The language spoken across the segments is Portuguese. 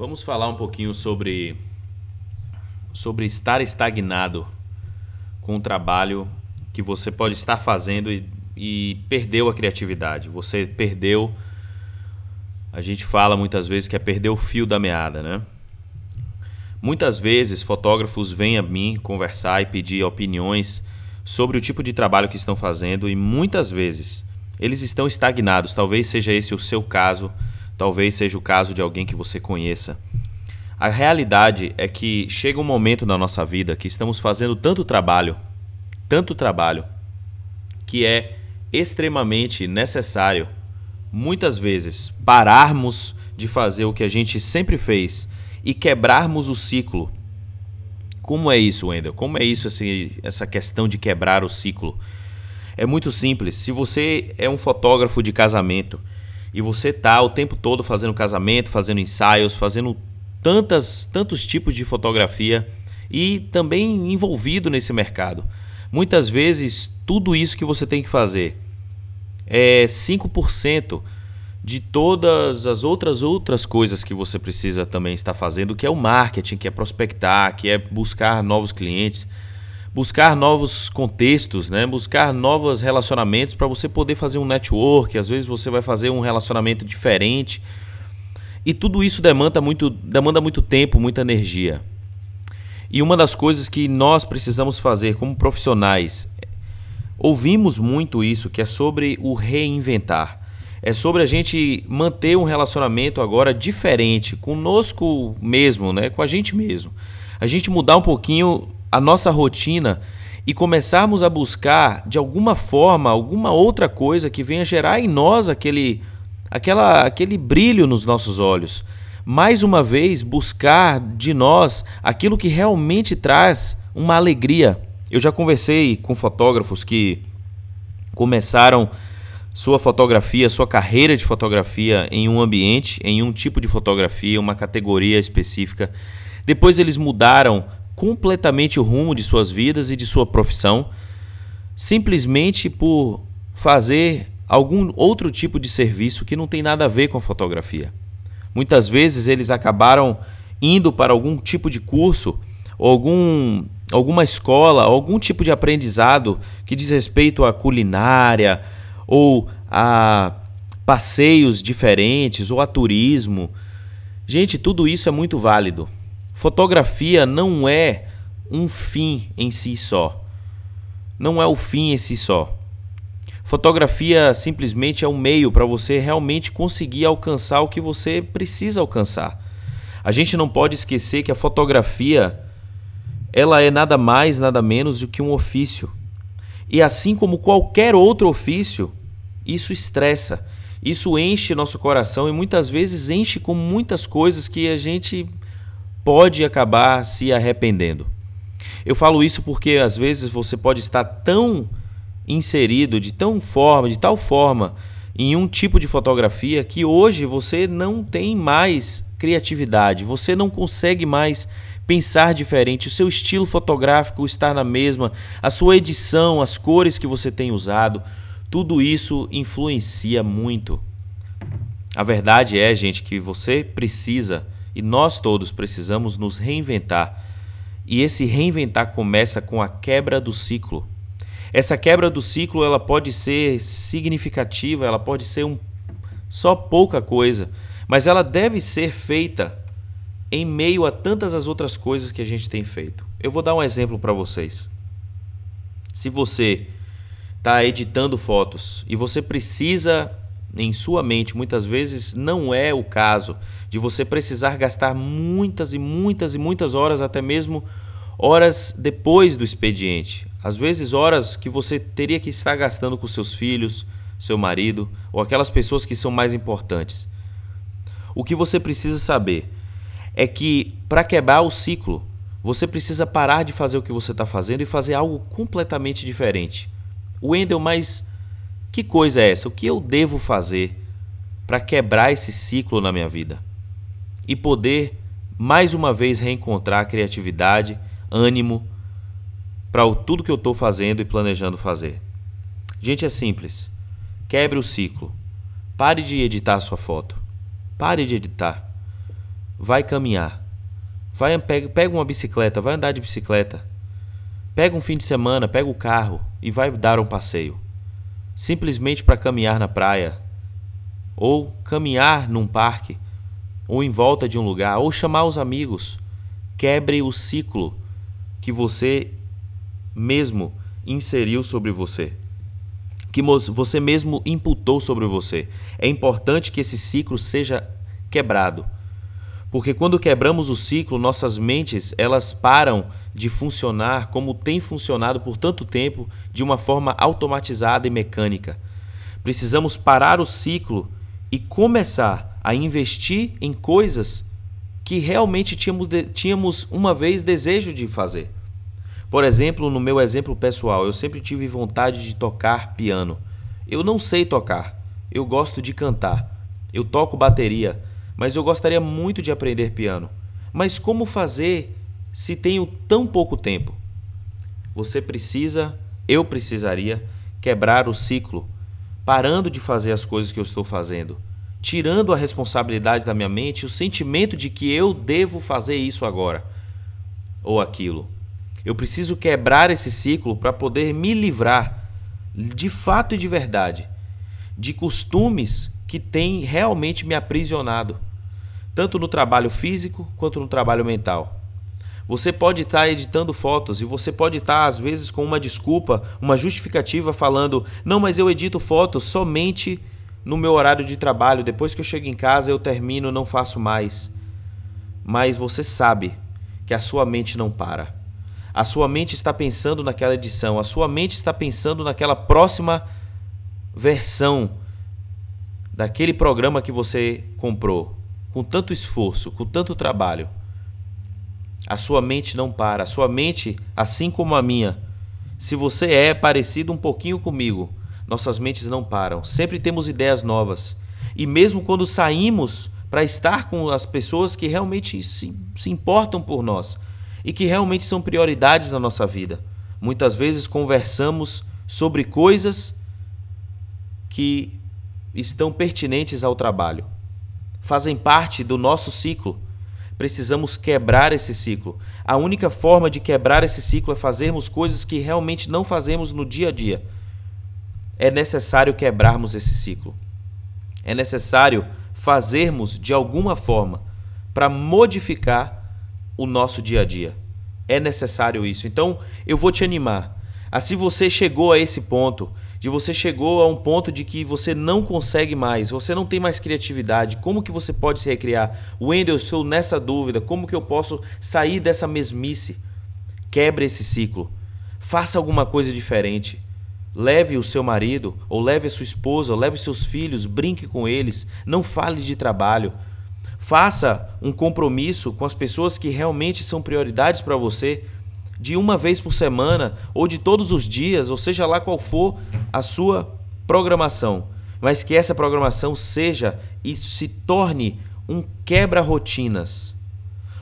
Vamos falar um pouquinho sobre sobre estar estagnado com o trabalho que você pode estar fazendo e, e perdeu a criatividade. Você perdeu a gente fala muitas vezes que é perder o fio da meada, né? Muitas vezes fotógrafos vêm a mim conversar e pedir opiniões sobre o tipo de trabalho que estão fazendo e muitas vezes eles estão estagnados. Talvez seja esse o seu caso, talvez seja o caso de alguém que você conheça. A realidade é que chega um momento na nossa vida que estamos fazendo tanto trabalho, tanto trabalho, que é extremamente necessário muitas vezes pararmos de fazer o que a gente sempre fez e quebrarmos o ciclo. Como é isso, Wendel? Como é isso, essa questão de quebrar o ciclo? É muito simples. Se você é um fotógrafo de casamento e você tá o tempo todo fazendo casamento, fazendo ensaios, fazendo tantas, tantos tipos de fotografia e também envolvido nesse mercado, muitas vezes tudo isso que você tem que fazer é 5% de todas as outras outras coisas que você precisa também estar fazendo, que é o marketing, que é prospectar, que é buscar novos clientes, buscar novos contextos, né? Buscar novos relacionamentos para você poder fazer um network, às vezes você vai fazer um relacionamento diferente. E tudo isso demanda muito, demanda muito tempo, muita energia. E uma das coisas que nós precisamos fazer como profissionais Ouvimos muito isso, que é sobre o reinventar. É sobre a gente manter um relacionamento agora diferente, conosco mesmo, né? com a gente mesmo. A gente mudar um pouquinho a nossa rotina e começarmos a buscar, de alguma forma, alguma outra coisa que venha gerar em nós aquele, aquela, aquele brilho nos nossos olhos. Mais uma vez, buscar de nós aquilo que realmente traz uma alegria eu já conversei com fotógrafos que começaram sua fotografia, sua carreira de fotografia em um ambiente, em um tipo de fotografia, uma categoria específica. Depois eles mudaram completamente o rumo de suas vidas e de sua profissão, simplesmente por fazer algum outro tipo de serviço que não tem nada a ver com a fotografia. Muitas vezes eles acabaram indo para algum tipo de curso algum alguma escola, algum tipo de aprendizado que diz respeito à culinária ou a passeios diferentes ou a turismo. Gente, tudo isso é muito válido. Fotografia não é um fim em si só. Não é o fim em si só. Fotografia simplesmente é um meio para você realmente conseguir alcançar o que você precisa alcançar. A gente não pode esquecer que a fotografia ela é nada mais, nada menos do que um ofício. E assim como qualquer outro ofício, isso estressa, isso enche nosso coração e muitas vezes enche com muitas coisas que a gente pode acabar se arrependendo. Eu falo isso porque às vezes você pode estar tão inserido de tão forma, de tal forma em um tipo de fotografia que hoje você não tem mais criatividade, você não consegue mais pensar diferente, o seu estilo fotográfico estar na mesma, a sua edição, as cores que você tem usado, tudo isso influencia muito. A verdade é, gente, que você precisa e nós todos precisamos nos reinventar. E esse reinventar começa com a quebra do ciclo. Essa quebra do ciclo, ela pode ser significativa, ela pode ser um só pouca coisa, mas ela deve ser feita em meio a tantas as outras coisas que a gente tem feito. Eu vou dar um exemplo para vocês. Se você está editando fotos e você precisa em sua mente, muitas vezes não é o caso de você precisar gastar muitas e muitas e muitas horas, até mesmo horas depois do expediente. Às vezes, horas que você teria que estar gastando com seus filhos, seu marido ou aquelas pessoas que são mais importantes. O que você precisa saber é que para quebrar o ciclo, você precisa parar de fazer o que você está fazendo e fazer algo completamente diferente. Wendel, mas que coisa é essa? O que eu devo fazer para quebrar esse ciclo na minha vida? E poder mais uma vez reencontrar criatividade, ânimo para tudo que eu estou fazendo e planejando fazer. Gente, é simples. Quebre o ciclo. Pare de editar a sua foto. Pare de editar. vai caminhar. Vai, pega, pega uma bicicleta, vai andar de bicicleta. Pega um fim de semana, pega o carro e vai dar um passeio. Simplesmente para caminhar na praia, ou caminhar num parque, ou em volta de um lugar, ou chamar os amigos. Quebre o ciclo que você mesmo inseriu sobre você, que você mesmo imputou sobre você. É importante que esse ciclo seja quebrado. Porque quando quebramos o ciclo, nossas mentes, elas param de funcionar como tem funcionado por tanto tempo, de uma forma automatizada e mecânica. Precisamos parar o ciclo e começar a investir em coisas que realmente tínhamos, tínhamos uma vez desejo de fazer. Por exemplo, no meu exemplo pessoal, eu sempre tive vontade de tocar piano. Eu não sei tocar, eu gosto de cantar. Eu toco bateria, mas eu gostaria muito de aprender piano. Mas como fazer se tenho tão pouco tempo? Você precisa, eu precisaria, quebrar o ciclo, parando de fazer as coisas que eu estou fazendo, tirando a responsabilidade da minha mente, o sentimento de que eu devo fazer isso agora ou aquilo. Eu preciso quebrar esse ciclo para poder me livrar, de fato e de verdade, de costumes que têm realmente me aprisionado, tanto no trabalho físico quanto no trabalho mental. Você pode estar editando fotos e você pode estar, às vezes, com uma desculpa, uma justificativa, falando: não, mas eu edito fotos somente no meu horário de trabalho, depois que eu chego em casa eu termino, não faço mais. Mas você sabe que a sua mente não para. A sua mente está pensando naquela edição, a sua mente está pensando naquela próxima versão daquele programa que você comprou, com tanto esforço, com tanto trabalho. A sua mente não para, a sua mente, assim como a minha, se você é parecido um pouquinho comigo, nossas mentes não param. Sempre temos ideias novas. E mesmo quando saímos para estar com as pessoas que realmente se, se importam por nós, e que realmente são prioridades na nossa vida. Muitas vezes conversamos sobre coisas que estão pertinentes ao trabalho, fazem parte do nosso ciclo. Precisamos quebrar esse ciclo. A única forma de quebrar esse ciclo é fazermos coisas que realmente não fazemos no dia a dia. É necessário quebrarmos esse ciclo. É necessário fazermos de alguma forma para modificar o nosso dia a dia. É necessário isso. Então, eu vou te animar. Ah, se você chegou a esse ponto, de você chegou a um ponto de que você não consegue mais, você não tem mais criatividade, como que você pode se recriar? Wendel, eu estou nessa dúvida, como que eu posso sair dessa mesmice? Quebre esse ciclo. Faça alguma coisa diferente. Leve o seu marido, ou leve a sua esposa, ou leve seus filhos, brinque com eles, não fale de trabalho. Faça um compromisso com as pessoas que realmente são prioridades para você, de uma vez por semana ou de todos os dias, ou seja lá qual for a sua programação, mas que essa programação seja e se torne um quebra-rotinas.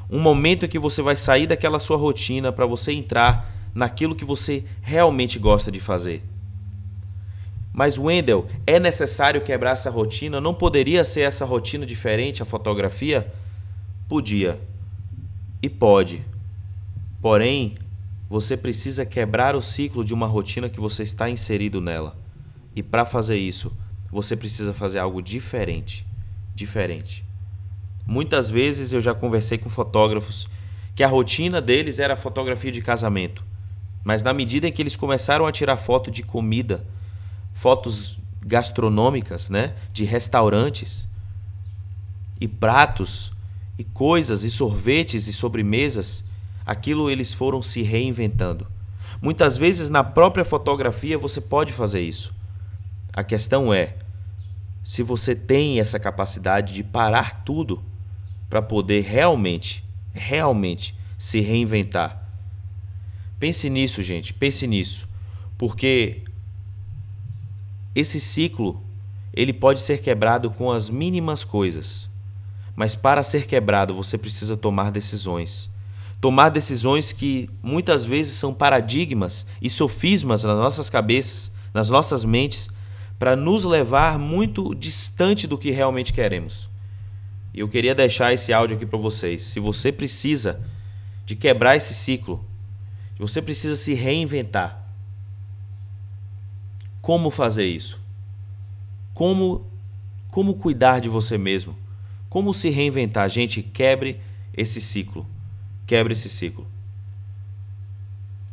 Um momento em que você vai sair daquela sua rotina para você entrar naquilo que você realmente gosta de fazer. Mas, Wendell, é necessário quebrar essa rotina? Não poderia ser essa rotina diferente a fotografia? Podia. E pode. Porém, você precisa quebrar o ciclo de uma rotina que você está inserido nela. E para fazer isso, você precisa fazer algo diferente. Diferente. Muitas vezes eu já conversei com fotógrafos que a rotina deles era fotografia de casamento. Mas na medida em que eles começaram a tirar foto de comida, fotos gastronômicas, né, de restaurantes e pratos e coisas e sorvetes e sobremesas, aquilo eles foram se reinventando. Muitas vezes na própria fotografia você pode fazer isso. A questão é se você tem essa capacidade de parar tudo para poder realmente, realmente se reinventar. Pense nisso, gente, pense nisso. Porque esse ciclo, ele pode ser quebrado com as mínimas coisas. Mas para ser quebrado, você precisa tomar decisões. Tomar decisões que muitas vezes são paradigmas e sofismas nas nossas cabeças, nas nossas mentes, para nos levar muito distante do que realmente queremos. E eu queria deixar esse áudio aqui para vocês. Se você precisa de quebrar esse ciclo, você precisa se reinventar. Como fazer isso? Como como cuidar de você mesmo? Como se reinventar? Gente, quebre esse ciclo. Quebre esse ciclo.